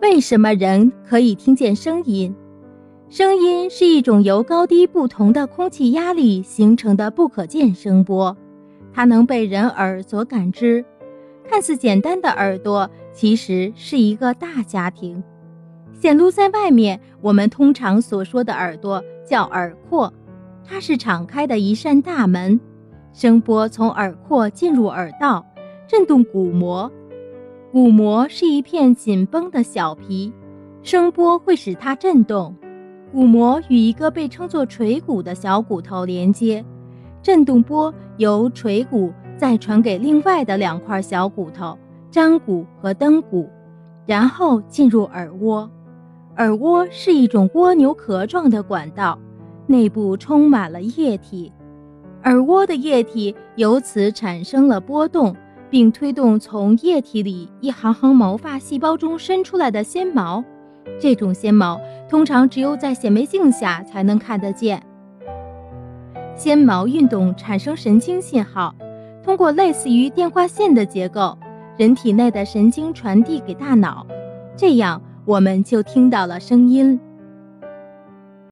为什么人可以听见声音？声音是一种由高低不同的空气压力形成的不可见声波，它能被人耳所感知。看似简单的耳朵，其实是一个大家庭。显露在外面，我们通常所说的耳朵叫耳廓，它是敞开的一扇大门，声波从耳廓进入耳道，震动鼓膜。鼓膜是一片紧绷的小皮，声波会使它震动。鼓膜与一个被称作锤骨的小骨头连接，振动波由锤骨再传给另外的两块小骨头——章骨和蹬骨，然后进入耳蜗。耳蜗是一种蜗牛壳状的管道，内部充满了液体，耳蜗的液体由此产生了波动。并推动从液体里一行行毛发细胞中伸出来的纤毛，这种纤毛通常只有在显微镜下才能看得见。纤毛运动产生神经信号，通过类似于电话线的结构，人体内的神经传递给大脑，这样我们就听到了声音。